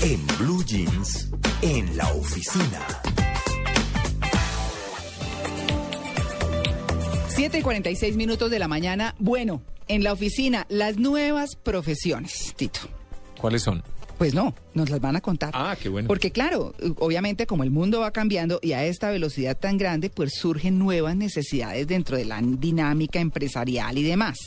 En Blue Jeans, en la oficina. 7 y 46 minutos de la mañana. Bueno, en la oficina, las nuevas profesiones, Tito. ¿Cuáles son? Pues no, nos las van a contar. Ah, qué bueno. Porque claro, obviamente como el mundo va cambiando y a esta velocidad tan grande, pues surgen nuevas necesidades dentro de la dinámica empresarial y demás.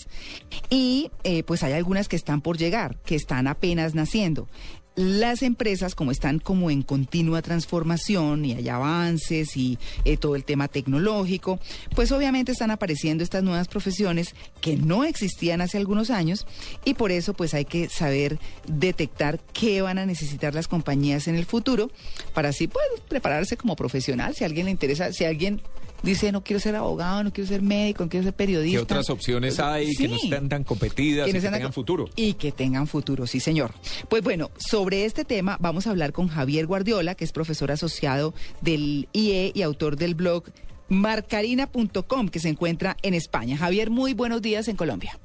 Y eh, pues hay algunas que están por llegar, que están apenas naciendo las empresas como están como en continua transformación y hay avances y eh, todo el tema tecnológico, pues obviamente están apareciendo estas nuevas profesiones que no existían hace algunos años y por eso pues hay que saber detectar qué van a necesitar las compañías en el futuro para así pues prepararse como profesional si a alguien le interesa, si alguien dice no quiero ser abogado, no quiero ser médico, no quiero ser periodista. ¿Qué otras opciones hay que no estén tan competidas y que tengan futuro? Y que tengan futuro, sí señor. Pues bueno, sobre este tema vamos a hablar con Javier Guardiola, que es profesor asociado del IE y autor del blog marcarina.com, que se encuentra en España. Javier, muy buenos días en Colombia.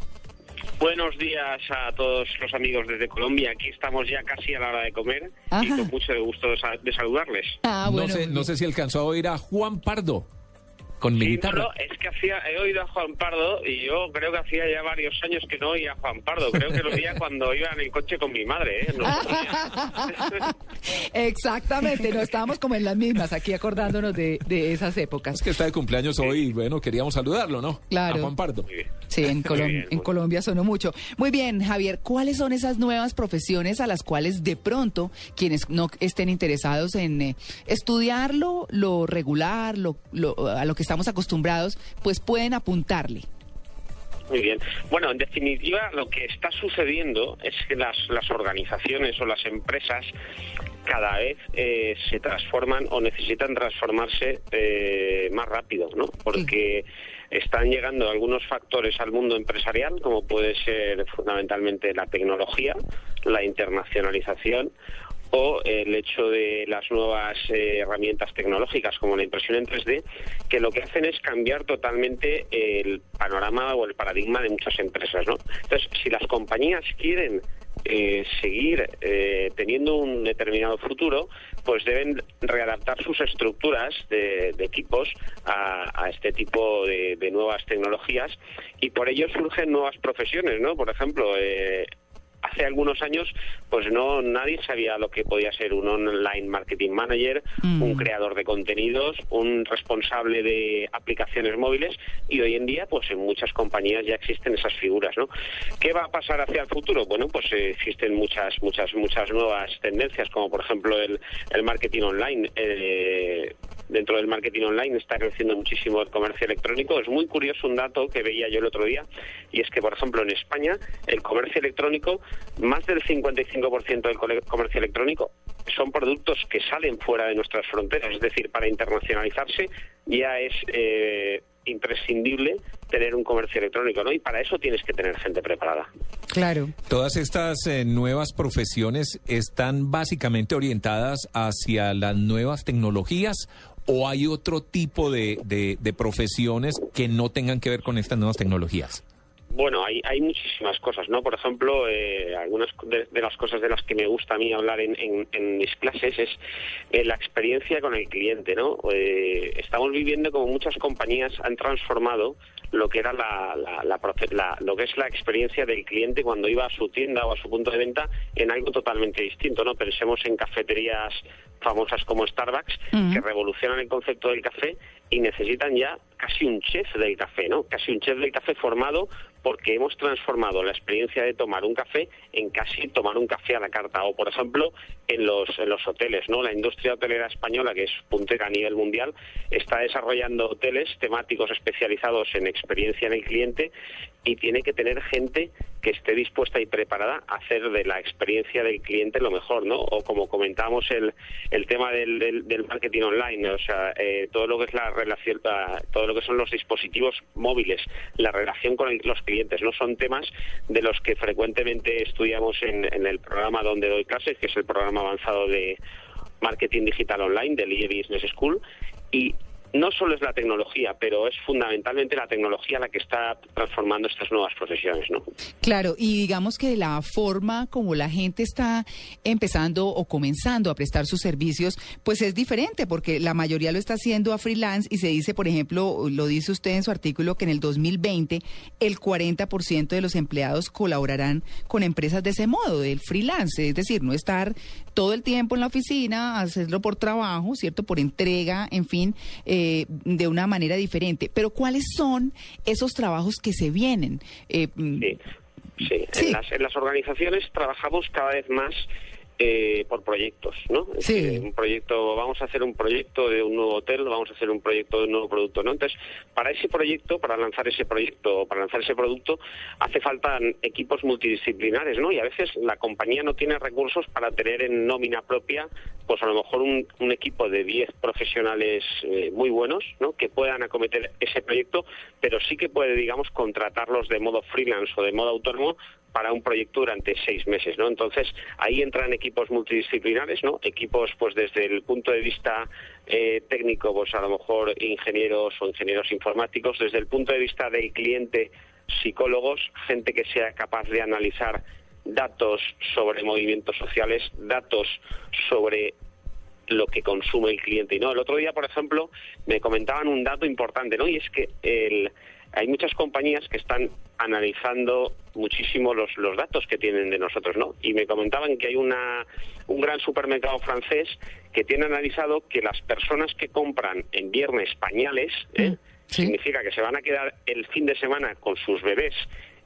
Buenos días a todos los amigos desde Colombia. Aquí estamos ya casi a la hora de comer y con mucho gusto de, saludarles. Ah, no, sé, no sé si alcanzó a oír a Juan Pardo con mi guitarra. es que hacía, he oído a Juan Pardo y yo creo que hacía ya varios años que no oía a Juan Pardo. Creo que lo oía cuando iba en el coche con mi madre. ¿eh? Exactamente, no estábamos como en las mismas aquí acordándonos de, de, esas épocas. Es que está de cumpleaños hoy y bueno, queríamos saludarlo, ¿no? Claro. A Juan Pardo. Sí, en, en Colombia sonó mucho. Muy bien, Javier, ¿cuáles son esas nuevas profesiones a las cuales de pronto quienes no estén interesados en eh, estudiarlo, lo regular, lo, lo, a lo que estamos acostumbrados, pues pueden apuntarle? Muy bien. Bueno, en definitiva, lo que está sucediendo es que las, las organizaciones o las empresas cada vez eh, se transforman o necesitan transformarse eh, más rápido, ¿no? Porque están llegando algunos factores al mundo empresarial, como puede ser fundamentalmente la tecnología, la internacionalización o el hecho de las nuevas eh, herramientas tecnológicas como la impresión en 3D, que lo que hacen es cambiar totalmente el panorama o el paradigma de muchas empresas. ¿no? Entonces, si las compañías quieren eh, seguir eh, teniendo un determinado futuro, pues deben readaptar sus estructuras de, equipos a, este tipo de, de, nuevas tecnologías y por ello surgen nuevas profesiones, ¿no? Por ejemplo, eh, hace algunos años pues no nadie sabía lo que podía ser un online marketing manager, Mm. un creador de contenidos, un responsable de aplicaciones móviles y hoy en día pues en muchas compañías ya existen esas figuras, ¿no? ¿Qué va a pasar hacia el futuro? Bueno, pues eh, existen muchas muchas muchas nuevas tendencias como por ejemplo el, el marketing online eh, dentro del marketing online está creciendo muchísimo el comercio electrónico. Es muy curioso un dato que veía yo el otro día, y es que, por ejemplo, en España, el comercio electrónico, más del 55% del comercio electrónico son productos que salen fuera de nuestras fronteras. Es decir, para internacionalizarse ya es eh, imprescindible tener un comercio electrónico, ¿no? Y para eso tienes que tener gente preparada. Claro. Todas estas eh, nuevas profesiones están básicamente orientadas hacia las nuevas tecnologías o hay otro tipo de, de, de profesiones que no tengan que ver con estas nuevas tecnologías? Bueno, hay, hay muchísimas cosas, ¿no? Por ejemplo, eh, algunas de, de, las cosas de las que me gusta a mí hablar en, en, en mis clases es eh, la experiencia con el cliente, ¿no? Eh, estamos viviendo como muchas compañías han transformado lo que era la, la, la, la, lo que es la experiencia del cliente cuando iba a su tienda o a su punto de venta en algo totalmente distinto, ¿no? Pensemos en cafeterías famosas como Starbucks Uh -huh. que revolucionan el concepto del café y necesitan ya casi un chef del café, ¿no? Casi un chef del café formado porque hemos transformado la experiencia de tomar un café en casi tomar un café a la carta. O, por ejemplo, en los, en los hoteles, ¿no? La industria hotelera española, que es puntera a nivel mundial, está desarrollando hoteles temáticos especializados en experiencia en el cliente y tiene que tener gente que esté dispuesta y preparada a hacer de la experiencia del cliente lo mejor, ¿no? O como comentábamos el, el tema del, del, marketing online, o sea, eh, todo lo que es la relación, todo lo que son los dispositivos móviles, la relación con los clientes, no son temas de los que frecuentemente estudiamos en, el programa donde doy clases, que es el programa avanzado de marketing digital online del IE Business School y no solo es la tecnología, pero es fundamentalmente la tecnología la que está transformando estas nuevas profesiones, ¿no? Claro, y digamos que la forma como la gente está empezando o comenzando a prestar sus servicios, pues es diferente, porque la mayoría lo está haciendo a freelance y se dice, por ejemplo, lo dice usted en su artículo, que en el 2020 el 40% de los empleados colaborarán con empresas de ese modo, del freelance, es decir, no estar todo el tiempo en la oficina, hacerlo por trabajo, ¿cierto? Por entrega, en fin. De una manera diferente. Pero ¿cuáles son esos trabajos que se vienen? Eh, mm, sí. En, las, en las organizaciones trabajamos cada vez más eh, por proyectos, ¿no? Sí. un proyecto, vamos a hacer un proyecto de un nuevo hotel, vamos a hacer un proyecto de un nuevo producto, ¿no? Entonces, para ese proyecto, para lanzar ese proyecto, para lanzar ese producto, hace falta equipos multidisciplinares, ¿no? Y a veces la compañía no tiene recursos para tener en nómina propia, pues a lo mejor un, equipo de 10 profesionales eh, muy buenos, ¿no? Que puedan acometer ese proyecto, pero sí que puede, digamos, contratarlos de modo freelance o de modo autónomo para un proyecto durante seis meses, ¿no? Entonces ahí entran equipos multidisciplinares, ¿no? Equipos, pues desde el punto de vista eh, técnico, pues a lo mejor ingenieros o ingenieros informáticos, desde el punto de vista del cliente, psicólogos, gente que sea capaz de analizar datos sobre movimientos sociales, datos sobre lo que consume el cliente. Y no, el otro día, por ejemplo, me comentaban un dato importante, ¿no? Y es que el hay muchas compañías que están analizando muchísimo los, los datos que tienen de nosotros, ¿no? Y me comentaban que hay una, un gran supermercado francés que tiene analizado que las personas que compran en viernes pañales, ¿eh? Mm, significa que se van a quedar el fin de semana con sus bebés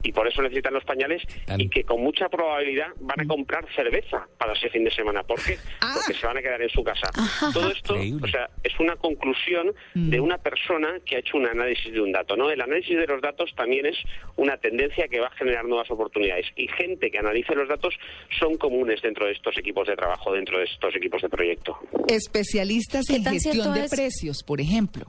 y por eso necesitan los pañales y que con mucha probabilidad van a mm. comprar cerveza para ese fin de semana. ¿Por qué? Ah. Porque se van a quedar en su casa. Todo esto, o sea, es una conclusión de mm. una persona que ha hecho un análisis de un dato, ¿no? El análisis de los datos también es una tendencia que va a generar nuevas oportunidades y gente que analice los datos son comunes dentro de estos equipos de trabajo, dentro de estos equipos de proyecto. Especialistas en gestión de precios, por ejemplo.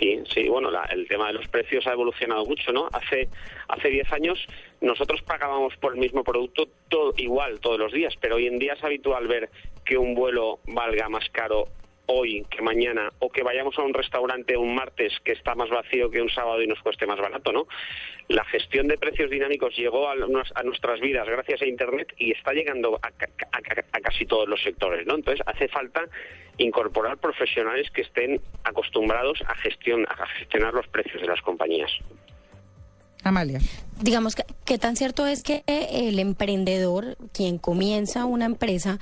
Sí, sí, bueno, el tema de los precios ha evolucionado mucho, ¿no? Hace hace 10 años nosotros pagábamos por el mismo producto todo igual todos los días, pero hoy en día es habitual ver que un vuelo valga más caro hoy que mañana o que vayamos a un restaurante un martes que está más vacío que un sábado y nos cueste más barato, ¿no? La gestión de precios dinámicos llegó a, nuestras vidas gracias a Internet y está llegando a, casi todos los sectores, ¿no? Entonces hace falta incorporar profesionales que estén acostumbrados a, gestión, a gestionar los precios de las compañías. Amalia. Digamos, que, ¿qué tan cierto es que el emprendedor, quien comienza una empresa,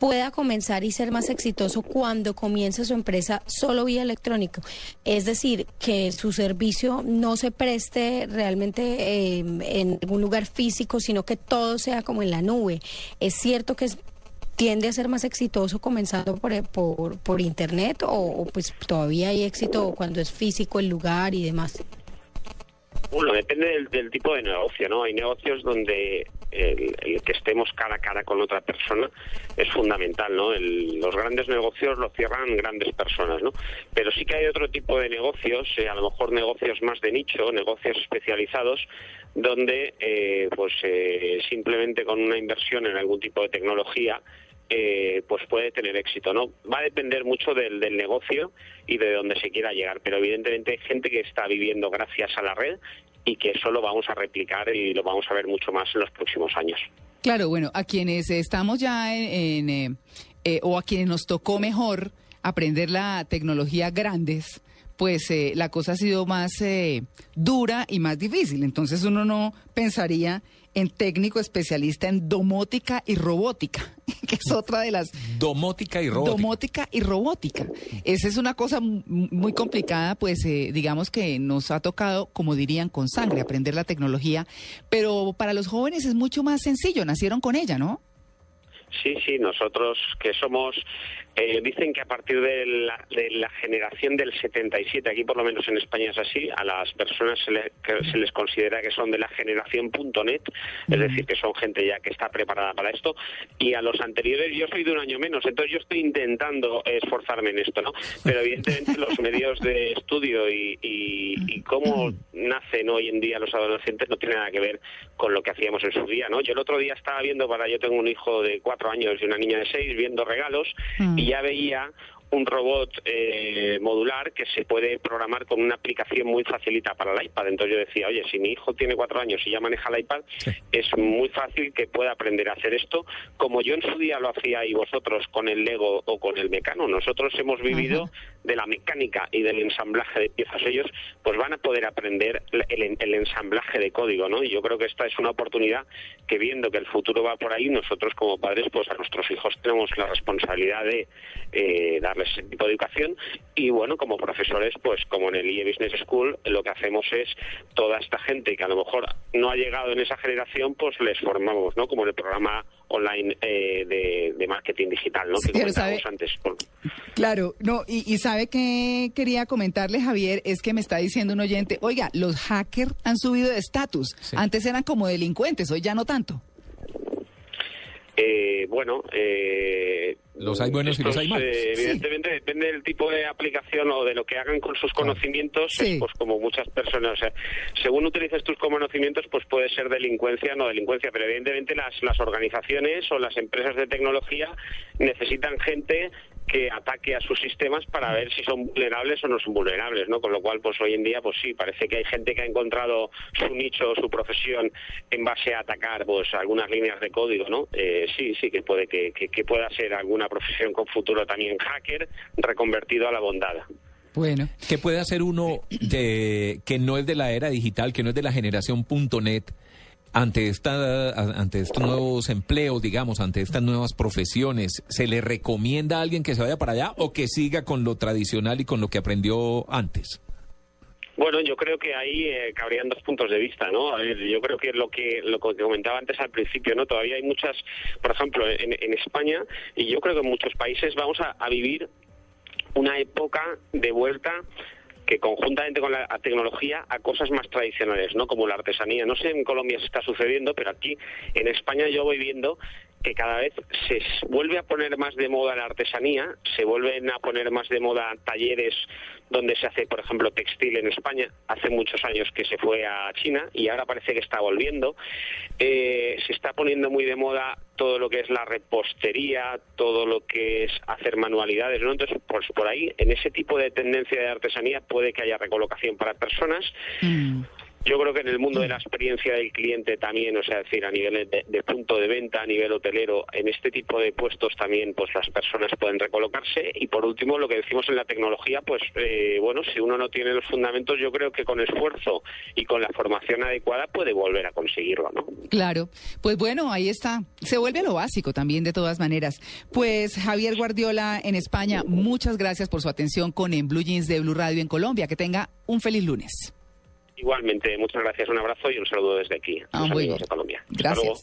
pueda comenzar y ser más exitoso cuando comienza su empresa solo vía electrónico? Es decir, que su servicio no se preste realmente em, en algún lugar físico, sino que todo sea como en la nube. ¿Es cierto que tiende a ser más exitoso comenzando por, por, por internet o pues todavía hay éxito cuando es físico el lugar y demás? Bueno, depende del, tipo de negocio, ¿no? Hay negocios donde el, que estemos cara a cara con otra persona es fundamental, ¿no? los grandes negocios los cierran grandes personas, ¿no? Pero sí que hay otro tipo de negocios, eh, a lo mejor negocios más de nicho, negocios especializados, donde eh, pues eh, simplemente con una inversión en algún tipo de tecnología eh, pues puede tener éxito. no Va a depender mucho del, negocio y de dónde se quiera llegar, pero evidentemente hay gente que está viviendo gracias a la red y que eso lo vamos a replicar y lo vamos a ver mucho más en los próximos años. Claro, bueno, a quienes estamos ya en, eh, eh, o a quienes nos tocó mejor aprender la tecnología grandes, pues la cosa ha sido más dura y más difícil. Entonces uno no pensaría en técnico especialista en domótica y robótica, que es otra de las... Domótica y robótica. Domótica y robótica. Esa es una cosa muy complicada, pues eh, digamos que nos ha tocado, como dirían, con sangre, aprender la tecnología, pero para los jóvenes es mucho más sencillo, nacieron con ella, ¿no? Sí, sí, nosotros que somos Eh, dicen que a partir de la, de la generación del 77, aquí por lo menos en España es así, a las personas se, le- que se les considera que son de la generación .net, es decir, que son gente ya que está preparada para esto, y a los anteriores yo soy de un año menos, entonces yo estoy intentando esforzarme en esto, ¿no? Pero evidentemente los medios de estudio y, y- y cómo nacen hoy en día los adolescentes no tiene nada que ver con lo que hacíamos en su día, ¿no? Yo el otro día estaba viendo, para yo tengo un hijo de cuatro años y una niña de seis, viendo regalos y ya veía un robot eh, modular que se puede programar con una aplicación muy facilita para el iPad. Entonces yo decía, oye, si mi hijo tiene cuatro años y ya maneja el iPad, es muy fácil que pueda aprender a hacer esto, como yo en su día lo hacía y vosotros con el Lego o con el Mecano. Nosotros hemos vivido de la mecánica y del ensamblaje de piezas. Ellos pues van a poder aprender el, el ensamblaje de código, ¿no? Y yo creo que esta es una oportunidad que viendo que el futuro va por ahí, nosotros como padres, pues a nuestros hijos tenemos la responsabilidad de eh, darles ese tipo de educación y bueno, como profesores, pues como en el IE Business School, lo que hacemos es toda esta gente que a lo mejor no ha llegado en esa generación, pues les formamos, ¿no? Como en el programa online eh, de, de marketing digital, ¿no? Sí, que comentábamos sabe- antes. Por- Claro, no, y, y sabe que quería comentarle, Javier, es que me está diciendo un oyente, oiga, los hackers han subido de estatus. Antes eran como delincuentes, hoy ya no tanto. Eh, bueno, eh, Los hay buenos y los hay malos. eh, Sí. evidentemente depende del tipo de aplicación o de lo que hagan con sus conocimientos, Sí. pues como muchas personas, o sea, según utilices tus conocimientos, pues puede ser delincuencia o no delincuencia, pero evidentemente las, las organizaciones o las empresas de tecnología necesitan gente que ataque a sus sistemas para ver si son vulnerables o no son vulnerables, ¿no? Con lo cual, pues hoy en día, pues sí, parece que hay gente que ha encontrado su nicho, su profesión en base a atacar, pues algunas líneas de código, ¿no? Eh, sí, sí que puede que, que- que pueda ser alguna profesión con futuro también hacker reconvertido a la bondad. Bueno, ¿Qué puede hacer uno de- que no es de la era digital, que no es de la generación .net, ante, esta, ante estos nuevos empleos, digamos, ante estas nuevas profesiones? ¿Se le recomienda a alguien que se vaya para allá o que siga con lo tradicional y con lo que aprendió antes? Bueno, yo creo que ahí eh, cabrían dos puntos de vista, ¿no? Yo creo que lo que lo que comentaba antes al principio, ¿no? Todavía hay muchas, por ejemplo, en, en España y yo creo que en muchos países vamos a vivir una época de vuelta que conjuntamente con la tecnología a cosas más tradicionales, ¿no? Como la artesanía. No sé en Colombia se está sucediendo, pero aquí en España yo voy viendo que cada vez se vuelve a poner más de moda la artesanía, se vuelven a poner más de moda talleres donde se hace, por ejemplo, textil en España. Hace muchos años que se fue a China y ahora parece que está volviendo. Eh, se está poniendo muy de moda todo lo que es la repostería, todo lo que es hacer manualidades, ¿no? Entonces, pues por ahí, en ese tipo de tendencia de artesanía puede que haya recolocación para personas. Yo creo que en el mundo de la experiencia del cliente también, o sea, decir, a nivel de, de punto de venta, a nivel hotelero, en este tipo de puestos también, pues las personas pueden recolocarse. Y por último, lo que decimos en la tecnología, pues eh, bueno, si uno no tiene los fundamentos, yo creo que con esfuerzo y con la formación adecuada puede volver a conseguirlo, ¿no? claro. Pues bueno, ahí está. Se vuelve a lo básico también, de todas maneras. Pues Javier Guardiola en España, muchas gracias por su atención con En Blue Jeans de Blue Radio en Colombia. Que tenga un feliz lunes. Igualmente, muchas gracias, un abrazo y un saludo desde aquí, Ah, muy bien. Colombia. Hasta Gracias. luego.